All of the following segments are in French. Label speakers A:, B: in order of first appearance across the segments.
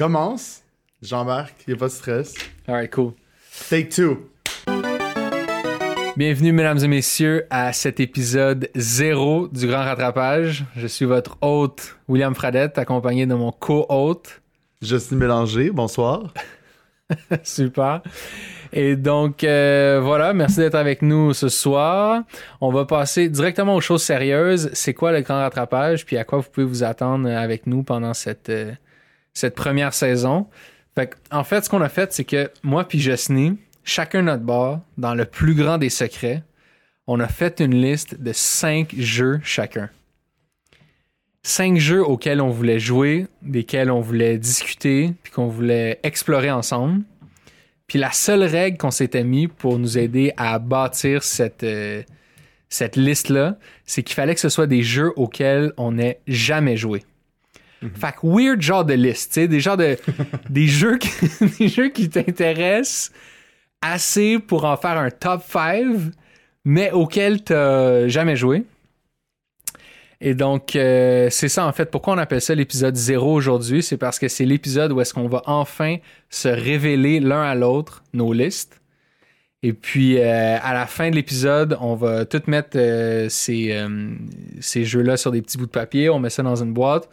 A: Commence. Jean-Marc, il a pas de stress.
B: Alright, cool.
A: Take two.
B: Bienvenue, mesdames et messieurs, à cet épisode zéro du Grand Rattrapage. Je suis votre hôte, William Fradette, accompagné de mon co-hôte.
A: Justin Mélanger, bonsoir.
B: Super. Et donc, euh, voilà, merci d'être avec nous ce soir. On va passer directement aux choses sérieuses. C'est quoi le Grand Rattrapage, puis à quoi vous pouvez vous attendre avec nous pendant cette, euh, cette première saison. En fait, ce qu'on a fait, c'est que moi puis Jessny, chacun notre bord, dans le plus grand des secrets, on a fait une liste de cinq jeux chacun. Cinq jeux auxquels on voulait jouer, desquels on voulait discuter, puis qu'on voulait explorer ensemble. Puis la seule règle qu'on s'était mis pour nous aider à bâtir cette, euh, cette liste-là, c'est qu'il fallait que ce soit des jeux auxquels on n'ait jamais joué. Fait que weird genre de liste, tu sais, des de des jeux qui, des jeux qui t'intéressent assez pour en faire un top 5, mais auquel t'as jamais joué. Et donc, euh, c'est ça en fait. Pourquoi on appelle ça l'épisode 0 aujourd'hui? C'est parce que c'est l'épisode où est-ce qu'on va enfin se révéler l'un à l'autre nos listes. Et puis, euh, à la fin de l'épisode, on va tout mettre euh, ces, ces jeux-là sur des petits bouts de papier. On met ça dans une boîte.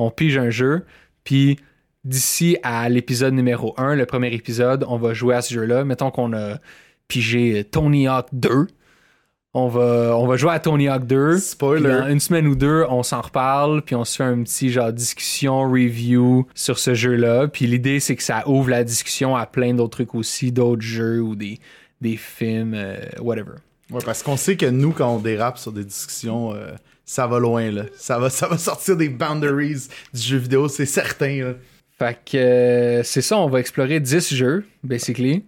B: On pige un jeu. Puis, d'ici à l'épisode numéro 1, le premier épisode, on va jouer à ce jeu-là. Mettons qu'on a pigé Tony Hawk 2 on va, on va jouer à Tony Hawk 2.
A: Spoiler.
B: une semaine ou deux, on s'en reparle, puis on se fait un petit genre discussion, review sur ce jeu-là. Puis l'idée, c'est que ça ouvre la discussion à plein d'autres trucs aussi, d'autres jeux ou des, des films, euh, whatever.
A: Ouais, parce qu'on sait que nous, quand on dérape sur des discussions, euh, ça va loin, là. Ça va, ça va sortir des boundaries du jeu vidéo, c'est certain, là.
B: Fait que euh, c'est ça, on va explorer 10 jeux, basically.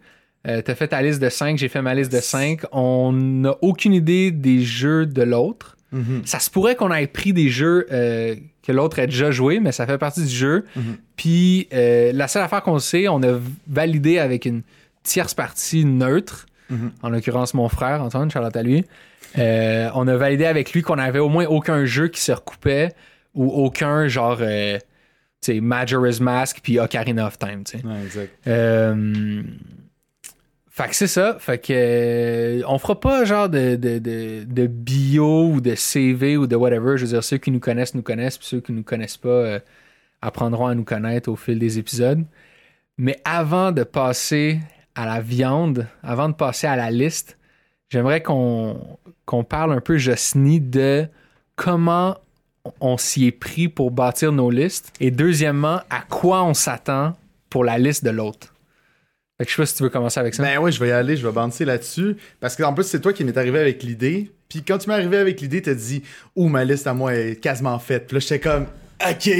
B: Euh, t'as fait ta liste de 5, j'ai fait ma liste de 5. On n'a aucune idée des jeux de l'autre.
A: Mhm.
B: Ça se pourrait qu'on ait pris des jeux euh, que l'autre a déjà joué, mais ça fait partie du jeu.
A: Mhm.
B: Puis euh, la seule affaire qu'on sait, on a validé avec une tierce partie neutre,
A: Mhm.
B: en l'occurrence mon frère Antoine, Charlotte à lui. On a validé avec lui qu'on avait au moins aucun jeu qui se recoupait ou aucun genre, tu sais, Majora's Mask puis Ocarina of Time, tu sais.
A: Ouais, exact.
B: Fait que c'est ça. Fait que euh, on fera pas genre de, de, de, de, bio ou de CV ou de whatever. Je veux dire, ceux qui nous connaissent nous connaissent, puis ceux qui nous connaissent pas euh, apprendront à nous connaître au fil des épisodes. Mais avant de passer à la viande, avant de passer à la liste, j'aimerais qu'on parle un peu, Josny, de comment on s'y est pris pour bâtir nos listes. Et deuxièmement, à quoi on s'attend pour la liste de l'autre. Je sais pas si tu veux commencer avec ça.
A: Ben oui, je vais y aller, je vais banter là-dessus. Parce qu'en plus, c'est toi qui m'es arrivé avec l'idée. Puis quand tu m'es arrivé avec l'idée, t'as dit Oh, ma liste à moi est quasiment faite. Puis là, j'étais comme OK.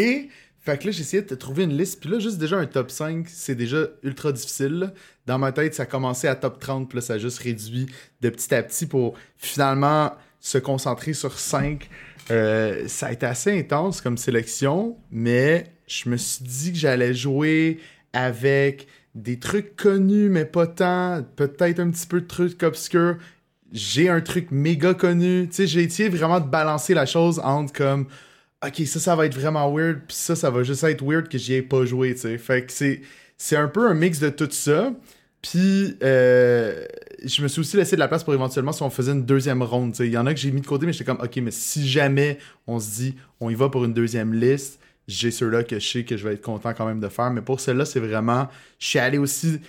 A: Fait que là, essayé de trouver une liste. Puis là, juste déjà un top 5, c'est déjà ultra difficile. Dans ma tête, ça a commencé à top 30. Puis là, ça a juste réduit de petit à petit pour finalement se concentrer sur 5. Euh, ça a été assez intense comme sélection. Mais je me suis dit que j'allais jouer avec des trucs connus, mais pas tant. Peut-être un petit peu de trucs obscurs. J'ai un truc méga connu. Tu sais, j'ai essayé vraiment de balancer la chose entre comme. Ok, ça, ça va être vraiment weird, puis ça, ça va juste être weird que j'y ai pas joué, tu sais. Fait que c'est, un peu un mix de tout ça. Puis, euh, je me suis aussi laissé de la place pour éventuellement si on faisait une deuxième ronde. Il y en a que j'ai mis de côté, mais j'étais comme, ok, mais si jamais on se dit, on y va pour une deuxième liste, j'ai ceux-là que je sais que je vais être content quand même de faire. Mais pour ceux-là, c'est vraiment. Je suis allé aussi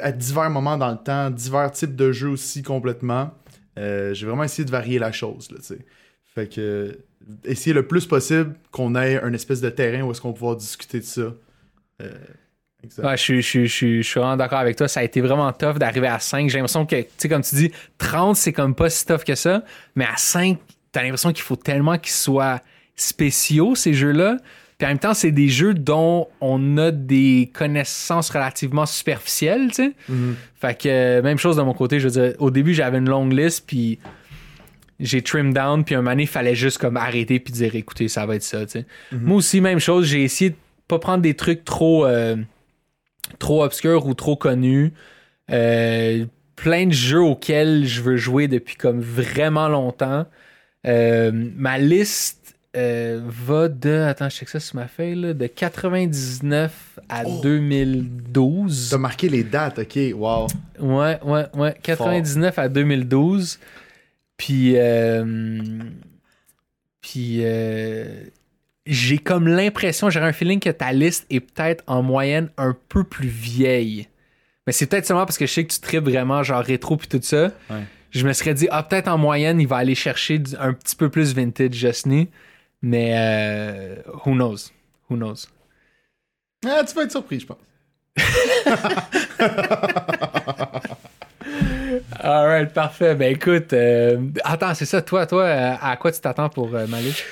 A: à divers moments dans le temps, divers types de jeux aussi complètement. Euh, j'ai vraiment essayé de varier la chose, là, tu sais. Fait que. Essayer le plus possible qu'on ait un espèce de terrain où est-ce qu'on va pouvoir discuter de ça. Euh.
B: Ouais, je, suis- je, je, suis- je suis vraiment d'accord avec toi. Ça a été vraiment tough d'arriver à 5. J'ai l'impression que, tu sais, comme tu dis, 30, c'est comme pas si tough que ça. Mais à 5, t'as l'impression qu'il faut tellement qu'ils soient spéciaux, ces jeux-là. Puis en même temps, c'est des jeux dont on a des connaissances relativement superficielles, tu sais.
A: Mhm.
B: Fait que, euh, même chose de mon côté, je veux dire, au début, j'avais une longue liste, puis j'ai trim down, puis un moment donné, il fallait juste comme arrêter puis dire, écoutez, ça va être ça, sais. Moi aussi, même chose, j'ai essayé de pas prendre des trucs trop, euh, trop obscurs ou trop connus. Euh, plein de jeux auxquels je veux jouer depuis comme vraiment longtemps. Euh, ma liste va de. Attends, je check ça sur ma feuille, là, de 99 à
A: Oh.
B: 2012.
A: T'as marqué les dates, ok, wow.
B: Ouais, ouais, ouais. 99 à 2012. Puis. euh, puis. euh, j'ai comme l'impression, j'ai un feeling que ta liste est peut-être en moyenne un peu plus vieille. Mais c'est peut-être seulement parce que je sais que tu tripes vraiment genre rétro puis tout ça.
A: Ouais.
B: Je me serais dit, ah, peut-être en moyenne, il va aller chercher un petit peu plus vintage Justny. Mais euh, who knows? Who knows?
A: Ah, tu vas être surpris, je pense.
B: Alright, parfait. Ben écoute, euh, attends, c'est ça, toi, toi, à quoi tu t'attends pour euh, ma liste?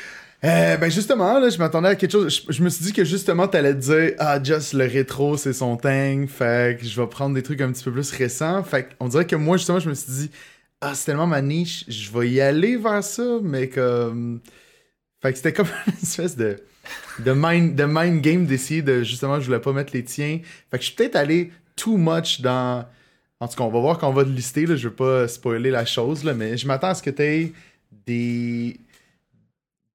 A: Euh, ben justement, là, je m'attendais à quelque chose. Je, me suis dit que justement, t'allais te dire Ah, just le rétro, c'est son thing. Fait que je vais prendre des trucs un petit peu plus récents. Fait qu'on dirait que moi, justement, je me suis dit Ah, c'est tellement ma niche, je vais y aller vers ça, mais comme. Fait que c'était comme une espèce de. De mind, de mind game d'essayer de justement, je voulais pas mettre les tiens. Fait que je suis peut-être allé too much dans. En tout cas, on va voir quand on va te lister. Là, je veux pas spoiler la chose, là, mais je m'attends à ce que t'aies des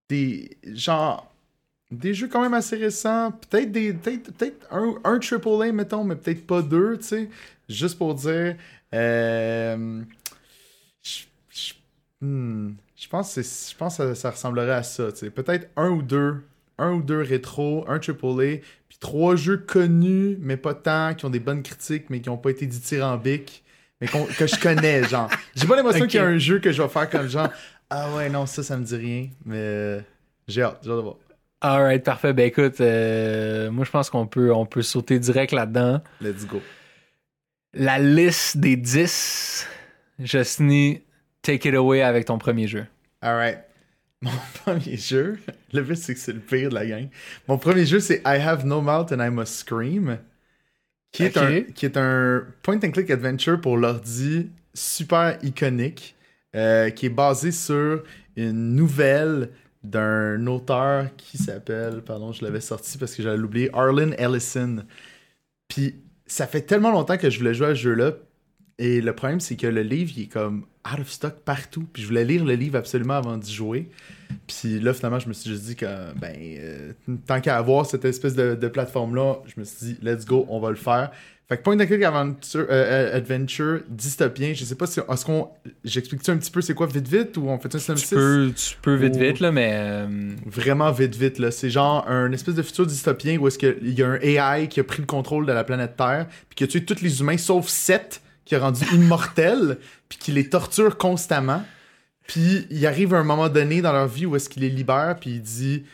A: des genre des jeux quand même assez récents. Peut-être des peut-être peut-être un, un AAA mettons mais peut-être pas deux tu sais. Juste pour dire euh, je je- hmm, je pense que je pense que ça, ça ressemblerait à ça tu peut-être un ou deux un ou deux rétro un AAA trois jeux connus mais pas tant qui ont des bonnes critiques mais qui ont pas été dithyrambiques mais que je connais genre j'ai pas l'impression qu'il y a un jeu que je vais faire comme genre ah ouais, non, ça, ça me dit rien, mais euh, j'ai hâte, j'ai hâte de voir.
B: Alright, parfait. Ben écoute, euh, moi je pense qu'on peut, on peut sauter direct là-dedans.
A: Let's go.
B: La liste des 10, Justny, take it away avec ton premier jeu.
A: Alright. Mon premier jeu, le but c'est que c'est le pire de la gang. Mon premier jeu c'est I Have No Mouth and I Must Scream, qui est,
B: Ok.
A: un, qui est un point and click adventure pour l'ordi super iconique, euh, qui est basé sur une nouvelle d'un auteur qui s'appelle, pardon, je l'avais sorti parce que j'allais l'oublier, Arlen Ellison. Puis ça fait tellement longtemps que je voulais jouer à ce jeu-là. Et le problème, c'est que le livre, il est comme out of stock partout. Puis je voulais lire le livre absolument avant d'y jouer. Puis là, finalement, je me suis juste dit que, ben, euh, tant qu'à avoir cette espèce de, de plateforme-là, je me suis dit, let's go, on va le faire. Fait que Point and Click Adventure, euh, adventure dystopien, je sais pas si. Est-ce qu'on. J'explique-tu un petit peu c'est quoi vite vite ou on fait un
B: Tu
A: synopsis?
B: peux, tu peux vite
A: Ou-
B: vite, là, mais. euh,
A: Vraiment vite, vite. là. C'est genre un espèce de futur dystopien où est-ce qu'il y a un AI qui a pris le contrôle de la planète Terre, puis qui a tué tous les humains sauf Seth, qui a rendu immortel, puis qui les torture constamment. Puis il arrive à un moment donné dans leur vie où est-ce qu'il les libère, puis il dit,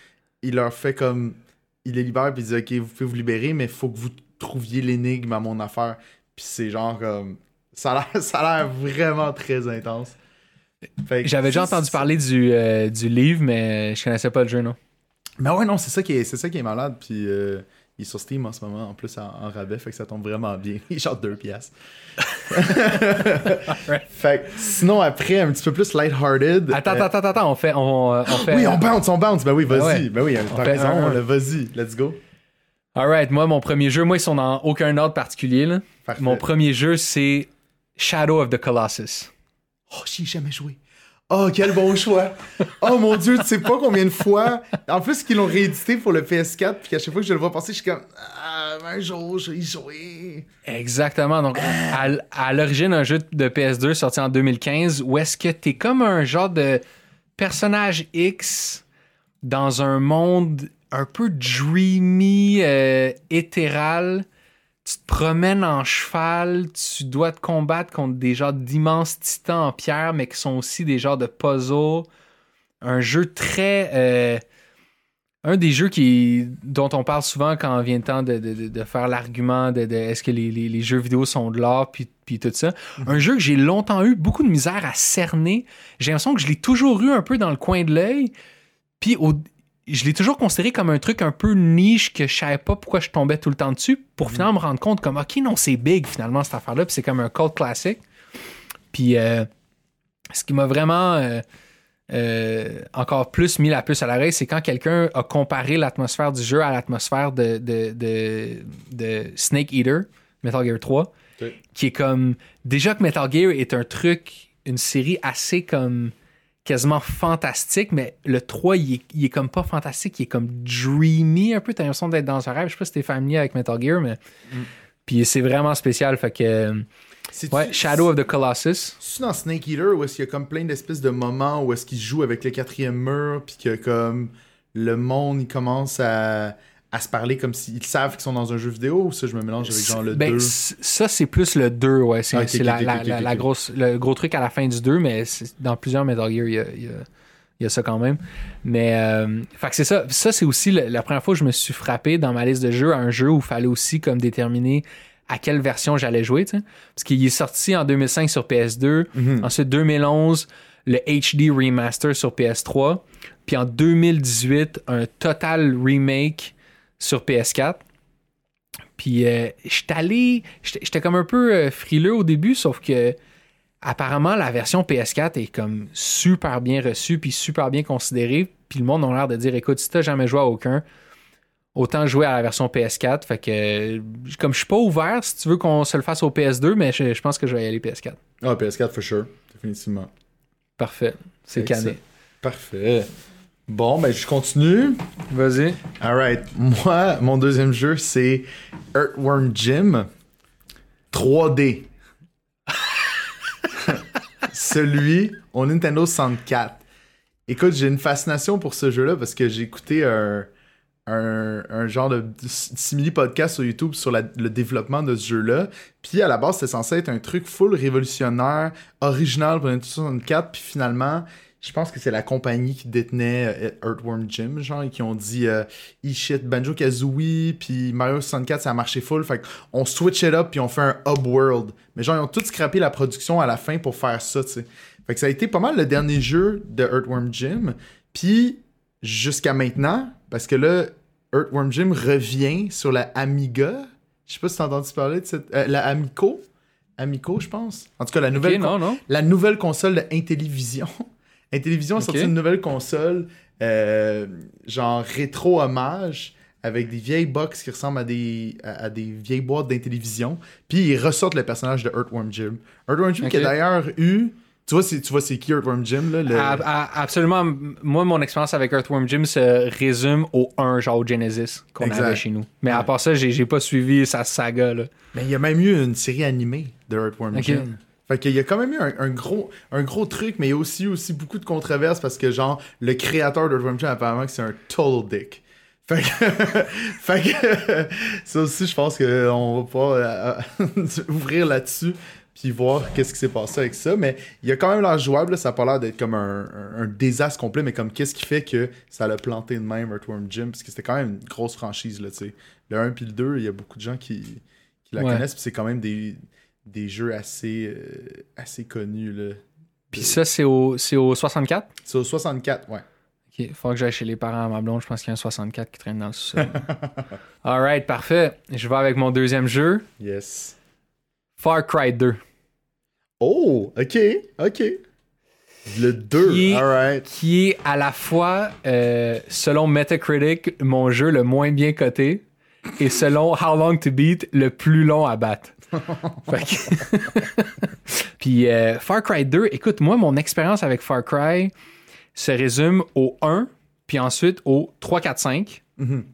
A: il leur fait comme, il les libère, puis il dit, ok, vous pouvez vous libérer, mais faut que vous trouviez l'énigme à mon affaire. Puis c'est genre comme, ça a l'air, ça a l'air vraiment très intense.
B: J'avais déjà entendu parler du, euh, du livre, mais je connaissais pas le jeu, non.
A: Mais ouais, non, c'est ça qui est, c'est ça qui est malade. Puis euh, il est sur Steam en ce moment, en plus en, en rabais, fait que ça tombe vraiment bien. Il genre 2 piastres. Fait que sinon, après, un petit peu plus lighthearted.
B: Attends,
A: euh,
B: attends, attends, attends, on fait. On, euh, on fait
A: Oui, on bounce, on bounce. Ben oui, vas-y.
B: Ah ouais.
A: Ben oui, t'as raison, vas-y. Let's go.
B: Alright, moi, mon premier jeu, moi, ils sont dans aucun ordre particulier, là. Mon premier jeu, c'est Shadow of the Colossus.
A: Oh, j'y ai jamais joué. Oh, quel bon choix. Oh mon dieu, tu sais pas combien de fois. En plus, qu'ils l'ont réédité pour le PS4, puis qu'à chaque fois que je le vois passer, je suis comme, ah, un jour, je vais y jouer.
B: Exactement. Donc, à, à l'origine, un jeu de PS2 sorti en 2015 où est-ce que t'es comme un genre de personnage X dans un monde un peu dreamy, euh, éthéral. Tu te promènes en cheval, tu dois te combattre contre des genres d'immenses titans en pierre, mais qui sont aussi des genres de puzzles. Un jeu très. euh, un des jeux qui, dont on parle souvent quand vient le temps de, de- de- faire l'argument de, de est-ce que les, les- les jeux vidéo sont de l'art, puis, puis tout ça. Un jeu que j'ai longtemps eu beaucoup de misère à cerner. J'ai l'impression que je l'ai toujours eu un peu dans le coin de l'œil. Puis au- je l'ai toujours considéré comme un truc un peu niche que je savais pas pourquoi je tombais tout le temps dessus pour finalement me rendre compte comme ok non c'est big finalement cette affaire là puis c'est comme un cult classique puis euh, ce qui m'a vraiment euh, euh, encore plus mis la puce à l'oreille c'est quand quelqu'un a comparé l'atmosphère du jeu à l'atmosphère de, de, de, de Snake Eater Metal Gear 3
A: Ok.
B: qui est comme déjà que Metal Gear est un truc une série assez comme quasiment fantastique, mais le 3, il est, il est comme pas fantastique, il est comme dreamy un peu. T'as l'impression d'être dans un rêve. Je sais pas si t'es familier avec Metal Gear, mais. Puis c'est vraiment spécial. Fait que. Ouais, Shadow of the Colossus.
A: C'est dans Snake Eater où est-ce qu'il y a comme plein d'espèces de moments où est-ce qu'il joue avec le quatrième mur puis que comme le monde il commence à, à se parler comme s'ils savent qu'ils sont dans un jeu vidéo ou ça je me mélange avec genre le
B: Ben,
A: 2
B: c- ça, c'est plus le 2, ouais. C'est la, grosse, le gros truc à la fin du 2, mais dans plusieurs Metal Gear, il y a, il y a- il y a ça quand même. Mais, euh, fait que c'est ça. Ça, c'est aussi le- la première fois que je me suis frappé dans ma liste de jeux à un jeu où il fallait aussi comme déterminer à quelle version j'allais jouer. Parce qu'il est sorti en 2005 sur PS2,
A: Mhm.
B: ensuite 2011, le HD Remaster sur PS3, puis en 2018, un total remake sur PS4. Puis euh, j'étais allé, j'étais comme un peu euh, frileux au début, sauf que apparemment la version PS4 est comme super bien reçue puis super bien considérée. Puis le monde a l'air de dire, écoute, si t'as jamais joué à aucun, autant jouer à la version PS4. Fait que comme je suis pas ouvert, si tu veux qu'on se le fasse au PS2, mais je, je pense que je vais y aller PS4.
A: Ah PS4 for sure définitivement
B: Parfait, c'est cané.
A: parfait bon ben je continue
B: Vas-y.
A: alright moi mon deuxième jeu c'est Earthworm Jim 3D celui au Nintendo 64 Écoute, j'ai une fascination pour ce jeu-là parce que j'ai écouté un, un, un genre de simili podcast sur YouTube sur la- le développement de ce jeu-là. Puis à la base, c'était censé être un truc full révolutionnaire, original pour Nintendo 64. Puis finalement, je pense que c'est la compagnie qui détenait euh, Earthworm Jim, genre, et qui ont dit euh, e shit, Banjo Kazooie, puis Mario 64, ça a marché full. Fait qu'on switch it up, puis on fait un hub world. Mais genre, ils ont tout scrappé la production à la fin pour faire ça, tu sais. Fait que ça a été pas mal le dernier jeu de Earthworm Jim. Puis jusqu'à maintenant, parce que là, Earthworm Jim revient sur la Amiga. Je sais pas si t'as entendu parler de cette. euh, la Amico. Amico, je pense. En tout cas, la nouvelle,
B: Ok, non, non.
A: la nouvelle console de Intellivision. Intellivision a sorti une nouvelle console, euh, genre rétro hommage, avec des vieilles box qui ressemblent à des, à, à des vieilles boîtes d'Intellivision. Puis ils ressortent le personnage de Earthworm Jim. Earthworm Jim qui a d'ailleurs eu. Tu vois, c'est, tu vois, c'est qui Earthworm Jim, là? le-
B: A- a- absolument. Moi, mon expérience avec Earthworm Jim se résume au 1, genre au Genesis, qu'on
A: Exact.
B: avait chez nous. Mais à part ça, j'ai j'ai pas suivi sa saga. Là.
A: Mais il y a même eu une série animée de Earthworm. Jim. Fait qu'il y a quand même eu un, un gros, un gros truc, mais il y a aussi, aussi beaucoup de controverses parce que, genre, le créateur d'Earthworm Jim, apparemment, que c'est un total dick. Fait que, fait que ça aussi, je pense qu'on va pouvoir euh, ouvrir là-dessus puis voir qu'est-ce qui s'est passé avec ça. Mais il y a quand même l'air jouable, là, ça a pas l'air d'être comme un, un- un désastre complet, mais comme qu'est-ce qui fait que ça l'a planté de même, Earthworm Jim, parce que c'était quand même une grosse franchise, là, tu sais. Le 1 puis le 2, il y a beaucoup de gens qui, qui la
B: Ouais.
A: connaissent, puis c'est quand même des, des jeux assez, euh, assez connus, là.
B: Puis ça, c'est au, c'est au 64.
A: C'est au 64, ouais.
B: Ok, faut que j'aille chez les parents à ma blonde. Je pense qu'il y a un 64 qui traîne dans le sous-sol. Alright, parfait. Je vais avec mon deuxième jeu,
A: Yes.
B: Far Cry 2.
A: Oh, ok, ok. Le 2,
B: Qui est-. Qui est à la fois, euh, selon Metacritic, mon jeu le moins bien coté, et selon How Long to Beat, le plus long à battre. Que- Puis euh, Far Cry 2, écoute, moi, mon expérience avec Far Cry se résume au 1, puis ensuite au 3, 4, 5.
A: Mhm.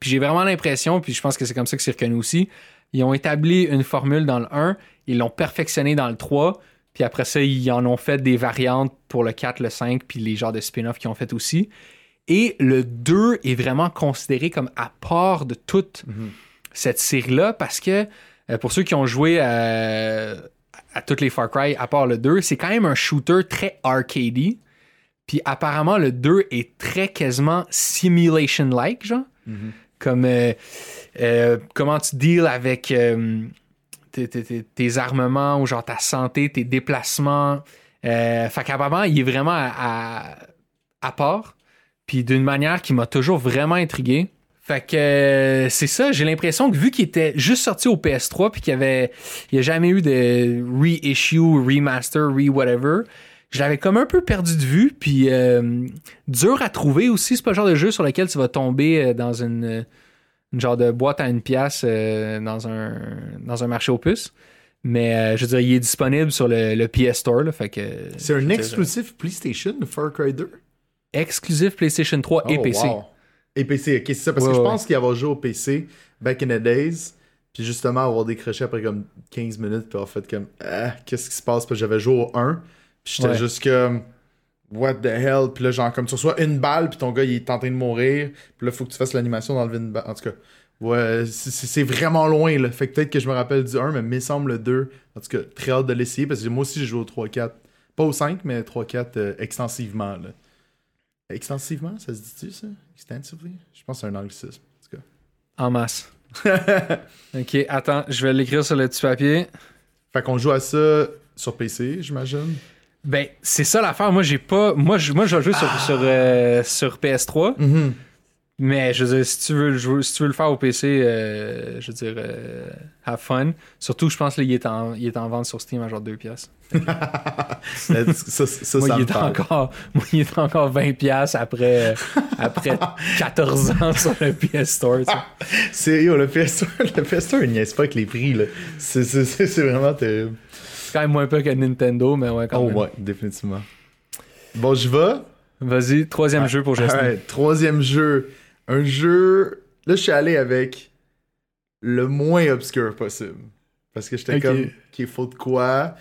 B: Puis j'ai vraiment l'impression, puis je pense que c'est comme ça que c'est reconnu aussi, ils ont établi une formule dans le 1, ils l'ont perfectionné dans le 3, puis après ça, ils en ont fait des variantes pour le 4, le 5, puis les genres de spin-off qu'ils ont fait aussi. Et le 2 est vraiment considéré comme à part de toute cette série-là parce que euh, pour ceux qui ont joué à, à toutes les Far Cry, à part le 2, c'est quand même un shooter très arcadey. Puis apparemment, le 2 est très quasiment simulation-like, genre.
A: Mhm.
B: Comme euh, euh, comment tu deals avec euh, tes, tes- tes- tes armements ou genre ta santé, tes déplacements. Euh, fait qu'apparemment, il est vraiment à, à, à part. Puis d'une manière qui m'a toujours vraiment intrigué. Fait que euh, c'est ça, j'ai l'impression que vu qu'il était juste sorti au PS3 puis qu'il y avait il y a jamais eu de reissue, remaster, re-whatever, je l'avais comme un peu perdu de vue puis euh, dur à trouver aussi, c'est pas le genre de jeu sur lequel tu vas tomber euh, dans une, une genre de boîte à une pièce euh, dans un dans un marché aux puces. Mais je veux dire, il est disponible sur le, le PS Store. Là, fait que,
A: C'est un exclusif PlayStation, Far Cry 2?
B: Exclusif PlayStation 3 et
A: Oh,
B: PC.
A: wow. Et PC, ok, c'est ça. Parce
B: Ouais,
A: que je pense qu'il y avait joué au PC back in the days. Puis justement, avoir décroché après comme 15 minutes. Puis en fait, comme, ah, qu'est-ce qui se passe? Puis j'avais joué au 1. Puis j'étais
B: Ouais.
A: juste comme, what the hell? Puis là, genre, comme tu reçois une balle, puis ton gars, il est en train de mourir. Puis là, faut que tu fasses l'animation d'enlever une balle. En tout cas, ouais, c'est vraiment loin, là. Fait que peut-être que je me rappelle du 1, mais il me semble le 2. En tout cas, très hâte de l'essayer parce que moi aussi, j'ai joué au 3-4. Pas au 5, mais 3-4 euh, extensivement, là. Extensivement, ça se dit-tu, ça? Extensively? Je pense que c'est un anglicisme. En tout cas.
B: En masse. ok, attends, je vais l'écrire sur le petit papier.
A: Fait qu'on joue à ça sur PC, j'imagine.
B: Ben, c'est ça l'affaire. Moi, j'ai pas. Moi, je, moi, je vais jouer sur, sur, euh, sur PS3. Mais je veux dire, si tu veux, jouer- si tu veux le faire au PC, euh, je veux dire, euh, have fun. Surtout, je pense qu'il est, en, il est en vente sur Steam à genre 2 piastres.
A: ça, ça, ça,
B: Moi,
A: ça
B: il est encore, moi, il est encore 20 piastres après, euh, après 14 ans sur le PS Store.
A: yo, le PS le PS il niaise pas avec les prix. C'est, vraiment terrible.
B: C'est quand même moins peu que Nintendo, mais ouais, quand
A: Oh,
B: même.
A: ouais, définitivement. Bon, je vais.
B: Vas-y, troisième jeu pour Justin.
A: Troisième jeu. Un jeu. Là, je suis allé avec le moins obscur possible. Parce que j'étais comme, qu'il faut de quoi?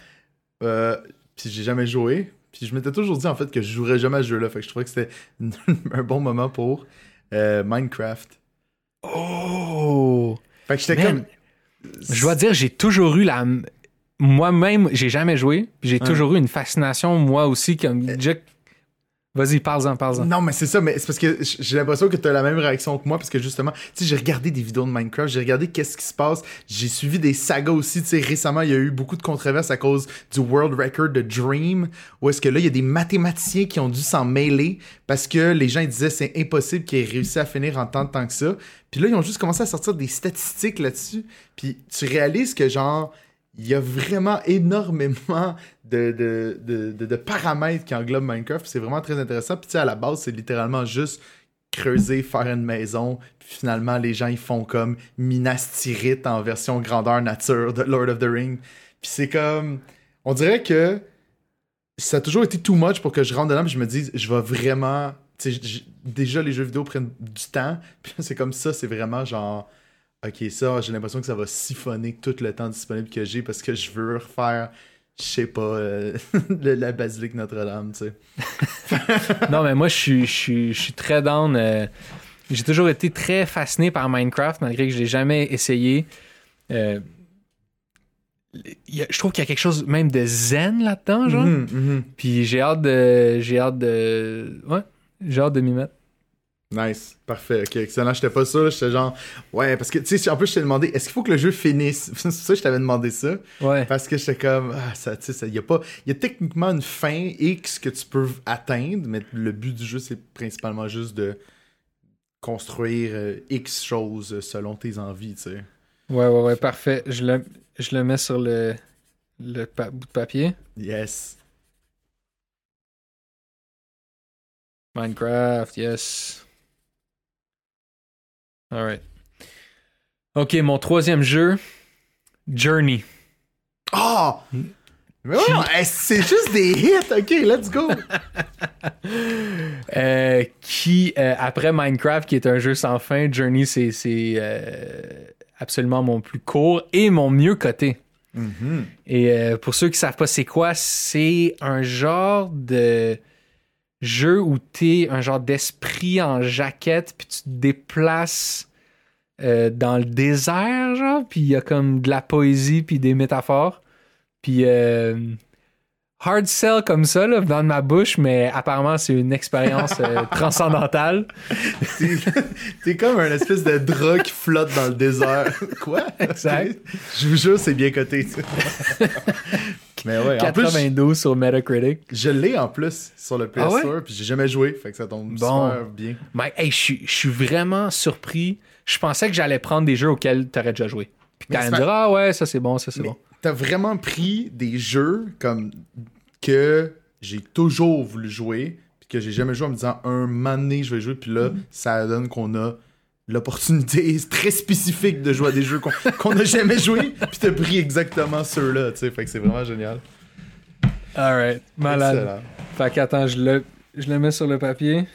A: Euh, puis j'ai jamais joué. Puis je m'étais toujours dit, en fait, que je jouerais jamais à ce jeu-là. Fait que je trouvais que c'était un bon moment pour euh, Minecraft.
B: Oh!
A: Fait que j'étais comme.
B: Je dois dire, j'ai toujours eu la. Moi-même, j'ai jamais joué. J'ai toujours eu une fascination, moi aussi, comme. déjà- Vas-y, parle-en, parle-en.
A: Non, mais c'est ça, mais c'est parce que j'ai l'impression que tu as la même réaction que moi, parce que justement, tu sais, j'ai regardé des vidéos de Minecraft, j'ai regardé qu'est-ce qui se passe, j'ai suivi des sagas aussi, tu sais, récemment, il y a eu beaucoup de controverses à cause du World Record de Dream, où est-ce que là, il y a des mathématiciens qui ont dû s'en mêler, parce que les gens disaient c'est impossible qu'ils aient réussi à finir en tant de temps que ça. Puis là, ils ont juste commencé à sortir des statistiques là-dessus, puis tu réalises que genre, il y a vraiment énormément de, de, de, de- paramètres qui englobent Minecraft. C'est vraiment très intéressant. Puis tu sais, à la base, c'est littéralement juste creuser, faire une maison. Puis finalement, les gens, ils font comme Minas Tirith en version grandeur nature de Lord of the Ring. Puis c'est comme... On dirait que ça a toujours été too much pour que je rentre dedans puis je me dise, je vais vraiment... Déjà, les jeux vidéo prennent du temps. Puis c'est comme ça, c'est vraiment genre... Ok, ça, j'ai l'impression que ça va siphonner tout le temps disponible que j'ai parce que je veux refaire, je sais pas, euh, la basilique Notre-Dame, tu sais.
B: non, mais moi, je suis, je suis, je suis très down. euh, j'ai toujours été très fasciné par Minecraft, malgré que je l'ai jamais essayé. Euh, a- je trouve qu'il y a quelque chose même de zen là-dedans, genre.
A: Mhm, mhm.
B: Puis j'ai hâte de. J'ai hâte de. Ouais, j'ai hâte de m'y mettre.
A: Nice, parfait, ok, excellent. J'étais pas sûr, j'étais genre, ouais, parce que, tu sais, en plus, je t'ai demandé, est-ce qu'il faut que le jeu finisse? C'est ça que je t'avais demandé ça.
B: Ouais.
A: Parce que j'étais comme, ah, ça, tu sais, il y a pas, il y a techniquement une fin X que tu peux atteindre, mais le but du jeu, c'est principalement juste de construire euh, X choses selon tes envies, tu sais.
B: Ouais, ouais, ouais, parfait. Je le, je le mets sur le, le pa- bout de papier.
A: Yes.
B: Minecraft, yes. Alright. Ok, mon troisième jeu, Journey.
A: Oh! Mais ouais, hey, c'est juste des hits, ok, let's go!
B: Euh, qui, euh, après Minecraft, qui est un jeu sans fin, Journey, c'est c'est, euh, absolument mon plus court et mon mieux coté.
A: Mhm.
B: Et pour ceux qui savent pas c'est quoi, c'est un genre de jeu où t'es un genre d'esprit en jaquette, puis tu te déplaces euh, dans le désert, genre, puis il y a comme de la poésie, puis des métaphores. Puis euh, hard sell comme ça, là, dans ma bouche, mais apparemment c'est une expérience euh, transcendantale.
A: T'es- comme un espèce de drap qui flotte dans le désert. Quoi?
B: Exact.
A: Je vous jure, c'est bien coté. Mais ouais, en plus,
B: 92 sur Metacritic.
A: je l'ai en plus sur le PS
B: Ah ouais?
A: Store, puis j'ai jamais joué, fait que ça tombe
B: Bon.
A: super bien.
B: Mike, hey, je suis- vraiment surpris. Je pensais que j'allais prendre des jeux auxquels tu aurais déjà joué. Puis
A: Mais
B: t'allais
A: c'est
B: me dire, ah ouais, ça c'est bon, ça c'est
A: Mais
B: bon.
A: T'as vraiment pris des jeux comme que j'ai toujours voulu jouer, puis que j'ai jamais joué en me disant un moment donné, je vais jouer, puis là,
B: Mm-hmm.
A: ça donne qu'on a l'opportunité très spécifique de jouer à des jeux qu'on n'a jamais joué, puis t'as pris exactement ceux-là, tu sais. Fait que c'est vraiment génial.
B: Alright, malade.
A: Excellent.
B: Fait qu'attends, je le, je le mets sur le papier.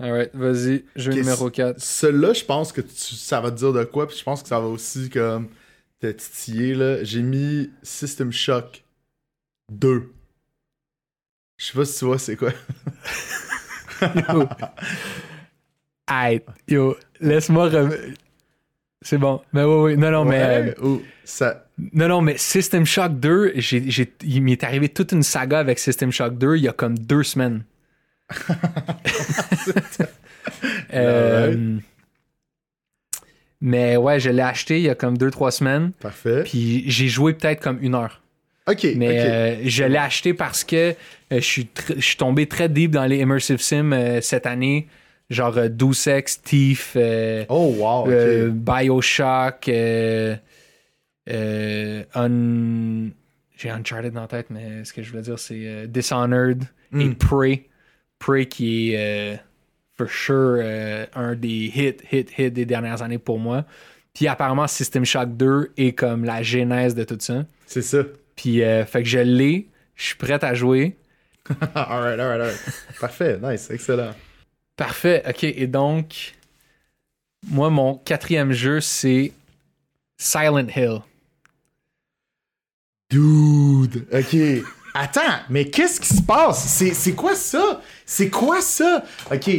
B: Alright, vas-y, jeu numéro 4.
A: Celui-là, je pense que tu- ça va te dire de quoi, puis je pense que ça va aussi comme te titiller, là. J'ai mis System Shock 2. Je sais pas si tu vois c'est quoi.
B: Aïe, yo, laisse-moi rem- C'est bon. Mais oui, oui. Non, non, mais. Euh,
A: ça...
B: non, non, mais System Shock 2, j'ai, j'ai- il m'est arrivé toute une saga avec System Shock 2 il y a comme deux semaines. Euh, mais ouais, je l'ai acheté il y a comme deux, trois semaines.
A: Parfait.
B: Puis j'ai joué peut-être comme une heure. Mais euh, je l'ai acheté parce que euh, je suis je suis tombé très deep dans les immersive sim euh, cette année. Genre Deus Ex, Thief,
A: Oh, wow,
B: Bioshock, Un- j'ai Uncharted dans la tête, mais ce que je voulais dire, c'est Dishonored et
A: Mm.
B: Prey. Prey qui est for sure un des hits, hits, hits des dernières années pour moi. Puis apparemment, System Shock 2 est comme la genèse de tout ça.
A: C'est ça.
B: Puis, euh, fait que je l'ai, je suis prêt à jouer.
A: alright, alright, alright. Parfait, nice, excellent.
B: Parfait, ok. Et donc, moi, mon quatrième jeu, c'est Silent Hill.
A: Dude, ok. Attends, mais qu'est-ce qui se passe? C'est, c'est quoi ça? C'est quoi ça? Ok.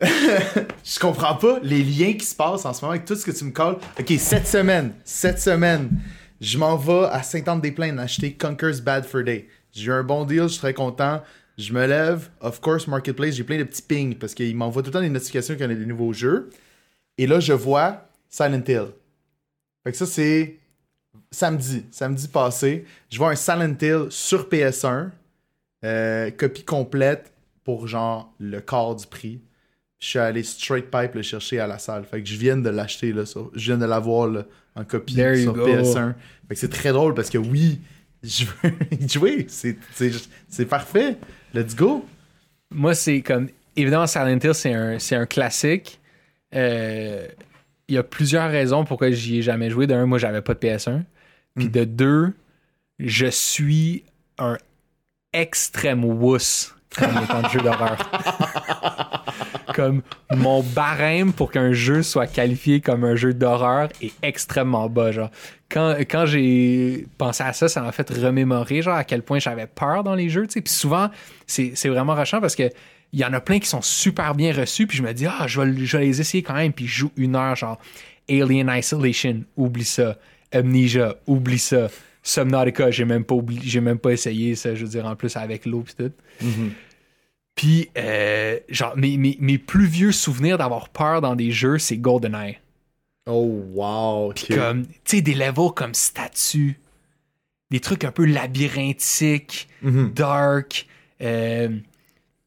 A: je comprends pas les liens qui se passent en ce moment avec tout ce que tu me colles. Ok, cette semaine, cette semaine, je m'en vais à Saint-Anne-des-Plaines acheter Conker's Bad Fur Day. J'ai eu un bon deal, je suis très content. Je me lève, of course, Marketplace, j'ai plein de petits pings parce qu'il m'envoie tout le temps des notifications quand il y a des nouveaux jeux. Et là, je vois Silent Hill. Fait que ça, c'est samedi, samedi passé, je vois un Silent Hill sur PS1, euh, copie complète pour genre le quart du prix. Je suis allé straight pipe le chercher à la salle. Fait que je viens de l'acheter là, sur- je viens de l'avoir là, en copie
B: There
A: sur
B: go.
A: PS1. Fait que c'est très drôle parce que oui, je veux y jouer, c'est parfait. Let's go.
B: Moi, c'est comme. Évidemment, Silent Hill, c'est un, c'est un classique. Euh, Il y a plusieurs raisons pourquoi j'y ai jamais joué. D'un, moi, j'avais pas de PS1. Puis
A: Mm.
B: de deux, je suis un extrême wuss quand il est en jeu d'horreur. comme mon barème pour qu'un jeu soit qualifié comme un jeu d'horreur est extrêmement bas. Genre. Quand, quand j'ai pensé à ça, ça m'a fait remémorer genre, à quel point j'avais peur dans les jeux. Puis souvent, c'est vraiment rachant parce que il y en a plein qui sont super bien reçus. Puis je me dis, ah, je vais, je vais les essayer quand même. Puis je joue une heure, genre Alien Isolation, oublie ça. Amnesia, oublie ça. Subnautica, j'ai même pas même pas essayé ça, je veux dire, en plus avec l'eau pis tout. Puis, euh, genre, mes, mes, mes plus vieux souvenirs d'avoir peur dans des jeux, c'est GoldenEye.
A: Oh wow.
B: Comme, tu sais, des levels comme statue, des trucs un peu labyrinthiques,
A: Mhm.
B: dark, euh,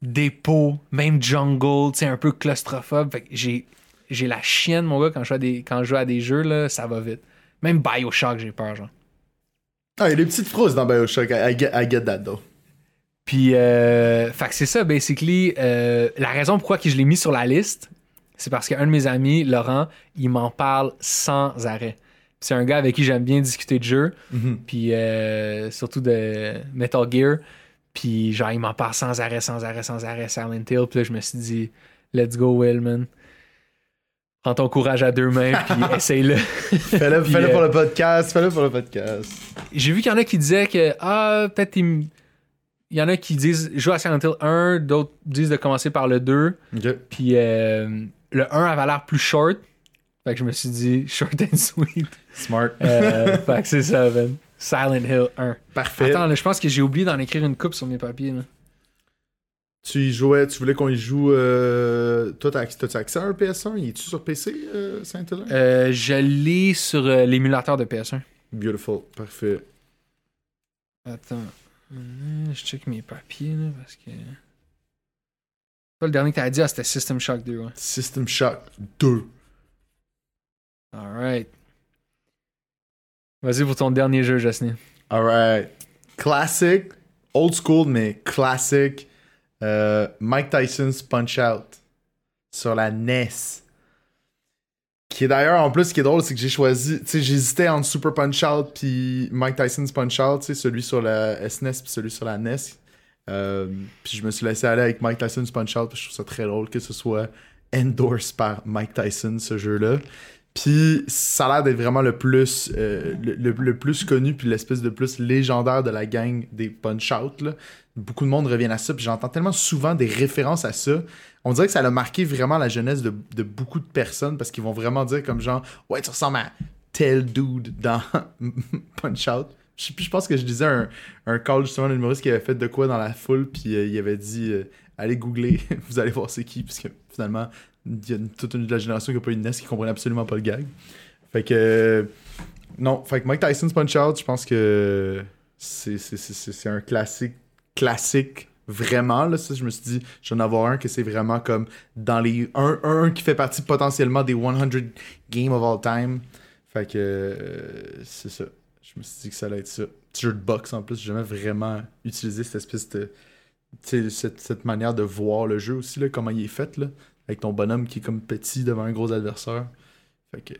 B: dépôt, même jungle, tu sais, un peu claustrophobe. Fait que j'ai, j'ai la chienne, mon gars, quand je, joue à des, quand je joue à des jeux, là, ça va vite. Même Bioshock, j'ai peur, genre.
A: Ah, il y a des petites phrases dans Bioshock. I, I get, I get that though.
B: Puis, euh, fait que c'est ça, basically. euh, la raison pourquoi que je l'ai mis sur la liste, c'est parce qu'un de mes amis, Laurent, il m'en parle sans arrêt. C'est un gars avec qui j'aime bien discuter de jeux,
A: Mhm.
B: puis euh, surtout de Metal Gear. Puis, genre, il m'en parle sans arrêt, sans arrêt, sans arrêt, Silent Hill. Puis là, je me suis dit, let's go, Will, man. Prends ton courage à deux mains, puis essaye-le.
A: Fais-le fais-le
B: euh,
A: pour le podcast. Fais-le pour le podcast.
B: J'ai vu qu'il y en a qui disaient que, ah, peut-être il il y en a qui disent joue à Silent Hill 1, d'autres disent de commencer par le 2.
A: Ok.
B: Puis euh, le 1 avait l'air plus short. Fait que je me suis dit short and sweet.
A: Smart.
B: Euh, fait que c'est ça, man. Silent Hill 1.
A: Parfait.
B: Attends, là, je pense que j'ai oublié d'en écrire une coupe sur mes papiers. Là.
A: Tu y jouais, tu voulais qu'on y joue. Euh... Toi, t'as accès à un PS1 Il est-tu sur PC, euh, Saint-Hilaire
B: Euh, je l'ai sur l'émulateur de PS1.
A: Beautiful. Parfait.
B: Attends. Hum, Je check mes papiers là, parce que. Toi, le dernier que t'as dit, ah, c'était System Shock 2. Ouais.
A: System Shock 2.
B: Alright. Vas-y pour ton dernier jeu, Jasmine.
A: Alright. Classic. Old school, mais classic. Euh, Mike Tyson's Punch Out sur la NES. Qui est d'ailleurs, en plus, ce qui est drôle, c'est que j'ai choisi. Tu sais, j'hésitais entre Super Punch Out puis Mike Tyson's Punch Out, tu sais, celui sur la SNES puis celui sur la NES. Euh, puis je me suis laissé aller avec Mike Tyson's Punch Out, je trouve ça très drôle que ce soit endorsed par Mike Tyson, ce jeu-là. Puis ça a l'air d'être vraiment le plus euh, plus connu puis l'espèce de plus légendaire de la gang des Punch Out. là. Beaucoup de monde reviennent à ça, puis j'entends tellement souvent des références à ça. On dirait que ça a marqué vraiment la jeunesse de, beaucoup de personnes parce qu'ils vont vraiment dire comme genre Ouais, tu ressembles à tel dude dans Punch Out. Je, je pense que je disais un, call justement d'un qui avait fait de quoi dans la foule, puis euh, il avait dit euh, Allez googler, vous allez voir c'est qui, puisque finalement, y a toute une de la génération qui n'a pas eu de NES qui comprenait absolument pas le gag. Fait que. euh, non, fait que Mike Tyson's Punch Out, je pense que c'est un classique, classique, vraiment. Là, ça, je me suis dit, je vais en avoir un que c'est vraiment comme dans les. Un, un qui fait partie potentiellement des 100 games of all time. Fait que euh, c'est ça. Je me suis dit que ça allait être ça. Petit jeu de boxe en plus, j'ai jamais vraiment utilisé cette espèce de. Cette, cette manière de voir le jeu aussi, là, comment il est fait, là, avec ton bonhomme qui est comme petit devant un gros adversaire. Fait que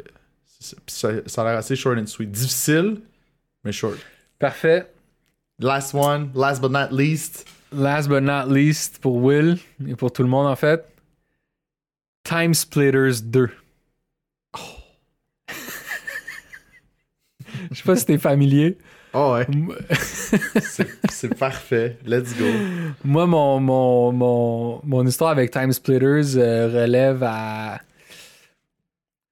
A: ça, ça a l'air assez short and sweet. Difficile, mais short.
B: Parfait.
A: Last one, last but not least.
B: Last but not least, pour Will et pour tout le monde en fait, Time Splitters 2. Je sais pas si t'es familier.
A: Oh ouais, c'est parfait. Let's go.
B: Moi, mon, mon, mon, mon histoire avec Time Splitters euh, relève à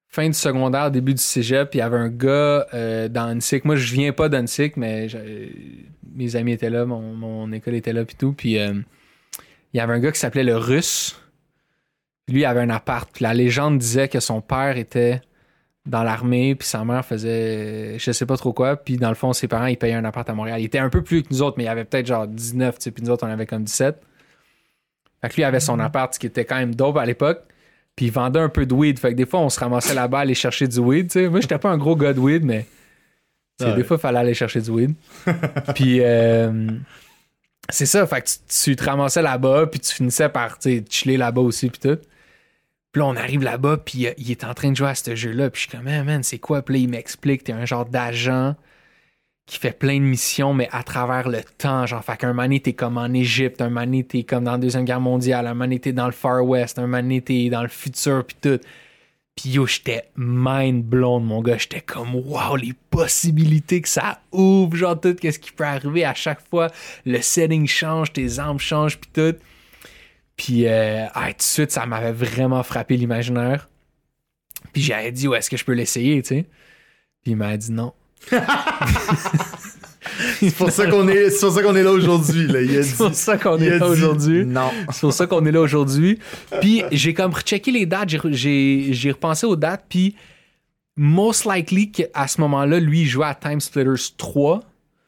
B: fin du secondaire, début du cégep. Puis il y avait un gars euh, dans. Moi, je viens pas d'Annecy, mais mes amis étaient là, mon, mon école était là, puis tout. Puis euh, il y avait un gars qui s'appelait le Russe. Lui, il avait un appart. Puis la légende disait que son père était dans l'armée, puis sa mère faisait je sais pas trop quoi. Puis dans le fond, ses parents, ils payaient un appart à Montréal. Il était un peu plus que nous autres, mais il avait peut-être genre 19, tu sais, puis nous autres, on avait comme 17. Fait que lui, il avait son appart, ce qui était quand même dope à l'époque. Puis il vendait un peu de weed. Fait que des fois, on se ramassait là-bas à aller chercher du weed. tu sais. Moi, j'étais pas un gros gars de weed, mais
A: Ouais.
B: des fois, il fallait aller chercher du weed. puis euh, c'est ça. Fait que tu, tu te ramassais là-bas, puis tu finissais par chiller là-bas aussi, puis tout. Puis là, on arrive là-bas, puis il est en train de jouer à ce jeu-là. Puis je suis comme, man, man, c'est quoi? Puis là, il m'explique, t'es un genre d'agent qui fait plein de missions, mais à travers le temps. Genre, fait qu'un donné, t'es comme en Égypte, un donné, t'es comme dans la Deuxième Guerre mondiale, un donné, t'es dans le Far West, un donné, t'es dans le futur, puis tout. Puis yo, j'étais mind blown, mon gars. J'étais comme, wow, les possibilités que ça ouvre, genre tout, qu'est-ce qui peut arriver à chaque fois. Le setting change, tes armes changent, puis tout. Puis, euh, ah, tout de suite, ça m'avait vraiment frappé l'imaginaire. Puis j'avais dit, ouais, est-ce que je peux l'essayer, tu sais? Puis il m'a dit non.
A: C'est pour ça qu'on est, c'est pour ça qu'on est là aujourd'hui.
B: C'est pour ça qu'on est là aujourd'hui.
A: Non.
B: C'est pour ça qu'on est là aujourd'hui. Puis j'ai comme rechecké les dates, j'ai re- j'ai j'ai repensé aux dates, puis most likely qu'à ce moment-là, lui, il jouait à Time Splitters 3,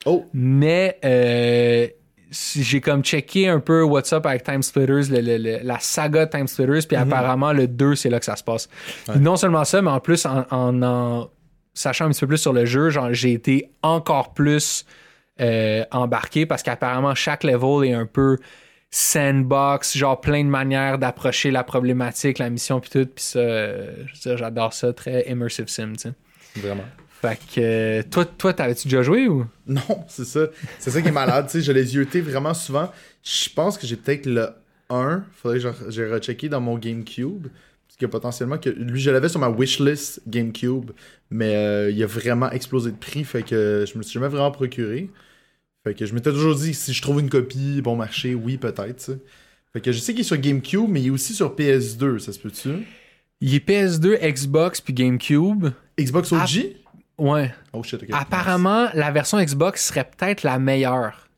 A: Oh,
B: mais euh, j'ai comme checké un peu what's up avec Time Splitters, le- le- le- la saga Time Splitters, puis apparemment le 2, c'est là que ça se passe. Non seulement ça, mais en plus, en, en, en sachant un petit peu plus sur le jeu, j'ai été encore plus euh, embarqué parce qu'apparemment chaque level est un peu sandbox, genre plein de manières d'approcher la problématique, la mission puis tout, puis ça, euh, j'adore ça, très immersive sim, tu sais.
A: vraiment.
B: Fait que euh, toi, toi, t'avais-tu déjà joué ou?
A: Non, c'est ça. C'est ça qui est malade. tu sais, je l'ai vraiment souvent. Je pense que j'ai peut-être le 1. Faudrait que j'ai rechecké dans mon GameCube. Parce que potentiellement, que lui, je l'avais sur ma wishlist GameCube. Mais euh, il a vraiment explosé de prix. Fait que je me suis jamais vraiment procuré. Fait que je m'étais toujours dit, si je trouve une copie bon marché, oui, peut-être. Fait que je sais qu'il est sur GameCube, mais il est aussi sur PS2. Ça se peut-tu?
B: Il est PS2, Xbox puis GameCube.
A: Xbox OG?
B: Ouais.
A: Oh shit.
B: Apparemment, la version Xbox serait peut-être la meilleure.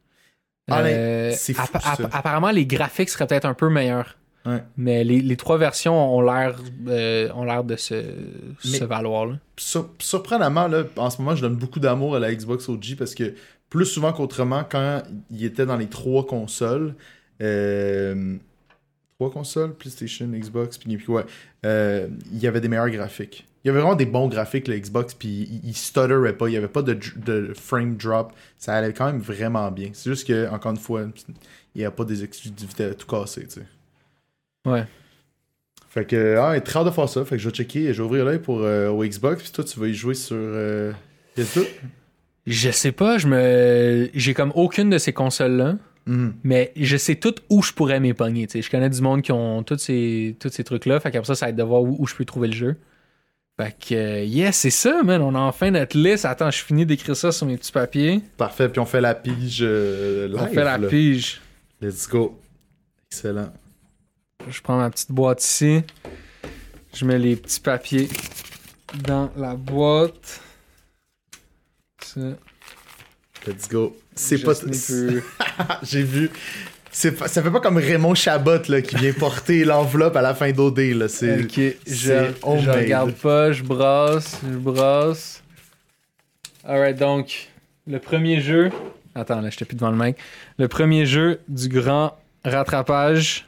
A: Ah,
B: Euh,
A: c'est fou,
B: appa-
A: ça.
B: app- apparemment, les graphiques seraient peut-être un peu meilleurs.
A: Ouais.
B: Mais les, les trois versions ont l'air euh, ont l'air de se, se valoir. là.
A: Sur- surprenamment, là, en ce moment, je donne beaucoup d'amour à la Xbox OG parce que plus souvent qu'autrement, quand il était dans les trois consoles, euh, trois consoles, PlayStation, Xbox, puis ouais, il y avait des meilleurs graphiques. Il y avait vraiment des bons graphiques, le Xbox, puis il, il stutterait pas, il y avait pas de, de frame drop. Ça allait quand même vraiment bien. C'est juste que, encore une fois, il n'y a pas des exclusivités à tout casser, tu sais.
B: Ouais.
A: Fait que, ah, très hâte de faire ça. Fait que je vais checker, je vais ouvrir l'œil pour euh, au Xbox, puis toi, tu vas y jouer sur euh, PS2.
B: Je sais pas, je me. J'ai comme aucune de ces consoles-là.
A: Mhm.
B: Mais je sais tout où je pourrais m'épogner. Je connais du monde qui ont tous ces, tous ces trucs-là. Fait qu'après ça, ça va être de voir où, où je peux trouver le jeu. Fait que, euh, yes, c'est ça, man. On a enfin notre liste. Attends, je finis d'écrire ça sur mes petits papiers.
A: Parfait, puis on fait la pige euh, live.
B: On fait la
A: là.
B: pige.
A: Let's go. Excellent.
B: Je prends ma petite boîte ici. Je mets les petits papiers dans la boîte. Ça,
A: Let's go. C'est pas. J'ai vu. C'est pas- ça fait pas comme Raymond Chabot là, qui vient porter l'enveloppe à la fin d'OD. Là. C'est,
B: Ok, je, regarde pas, je brasse, je brasse. Alright, donc, le premier jeu. Attends, là, j'étais plus devant le mic. Le premier jeu du grand rattrapage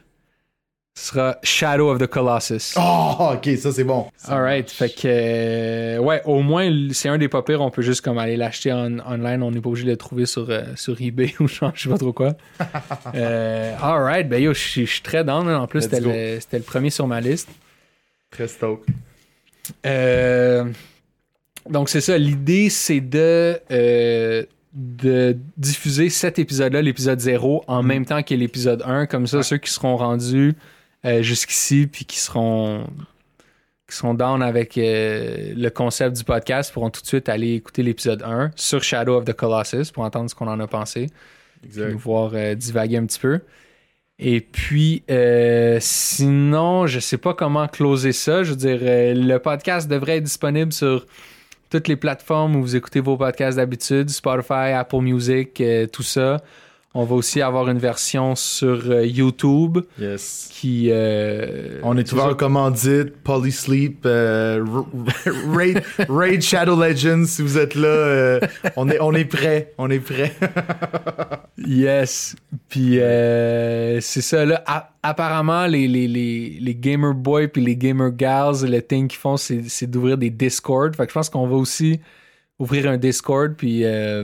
B: sera Shadow of the Colossus.
A: Oh, ok, ça c'est bon.
B: Alright, fait que. euh, ouais, au moins, c'est un des pas pires. On peut juste comme aller l'acheter en, online. On n'est pas obligé de le trouver sur, euh, sur eBay ou genre, je sais pas trop quoi. euh, Alright, ben yo, je suis très down. En plus, c'était le, le premier sur ma liste.
A: Très stoked.
B: Euh, donc c'est ça, l'idée c'est de, de diffuser cet épisode-là, l'épisode 0, en
A: Mhm.
B: même temps que l'épisode 1. Comme ça,
A: Ouais.
B: ceux qui seront rendus euh, jusqu'ici, puis qui seront, qui seront down avec euh, le concept du podcast, pourront tout de suite aller écouter l'épisode 1 sur Shadow of the Colossus pour entendre ce qu'on en a pensé puis
A: Exact.
B: nous voir euh, divaguer un petit peu. Et puis, euh, sinon, je sais pas comment closer ça. Je veux dire, le podcast devrait être disponible sur toutes les plateformes où vous écoutez vos podcasts d'habitude, Spotify, Apple Music, tout ça. On va aussi avoir une version sur euh, YouTube
A: Yes.
B: qui... euh,
A: On est ouvert aux commandites, Polysleep, euh, Raid, Raid Shadow Legends, si vous êtes là, euh, on, est, on est prêt, on est prêt.
B: Yes. Puis c'est ça, là. Apparemment, les, les, les, les gamer boys puis les gamer gals, le thing qu'ils font, c'est, c'est d'ouvrir des Discord. Fait que je pense qu'on va aussi ouvrir un Discord puis euh,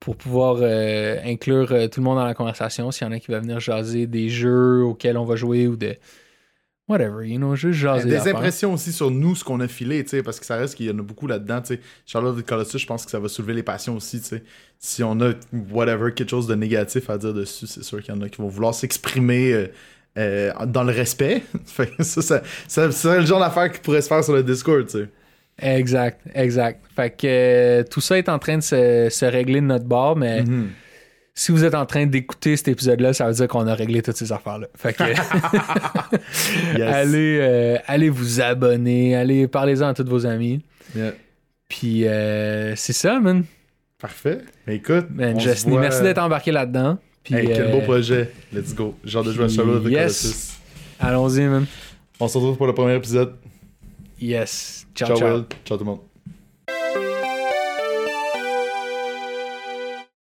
B: pour pouvoir euh, inclure euh, tout le monde dans la conversation. S'il y en a qui veulent venir jaser des jeux auxquels on va jouer ou de whatever, you know, juste jaser.
A: Des impressions aussi sur nous, ce qu'on a filé, tu sais, parce que ça reste qu'il y en a beaucoup là-dedans, tu sais. Charlotte de Colossus, je pense que ça va soulever les passions aussi, tu sais. Si on a, whatever, quelque chose de négatif à dire dessus, c'est sûr qu'il y en a qui vont vouloir s'exprimer euh, euh, dans le respect. ça, ça, ça, ça serait le genre d'affaire qui pourrait se faire sur le Discord, tu sais.
B: Exact, exact. Fait que euh, tout ça est en train de se, se régler de notre bord, mais
A: Mhm.
B: si vous êtes en train d'écouter cet épisode-là, ça veut dire qu'on a réglé toutes ces affaires-là. Fait que
A: Yes.
B: allez, euh, allez vous abonner, allez parlez-en à tous vos amis.
A: Yeah.
B: Puis euh, c'est ça, man.
A: Parfait. Mais écoute,
B: man
A: voit-
B: Merci d'être embarqué là-dedans.
A: Hey, quel beau projet. Let's go. Genre de jouer à de
B: yes.
A: Colossus.
B: allons-y, man.
A: On se retrouve pour le premier épisode.
B: Yes.
A: Ciao,
B: ciao. ciao.
A: Ciao tout le monde.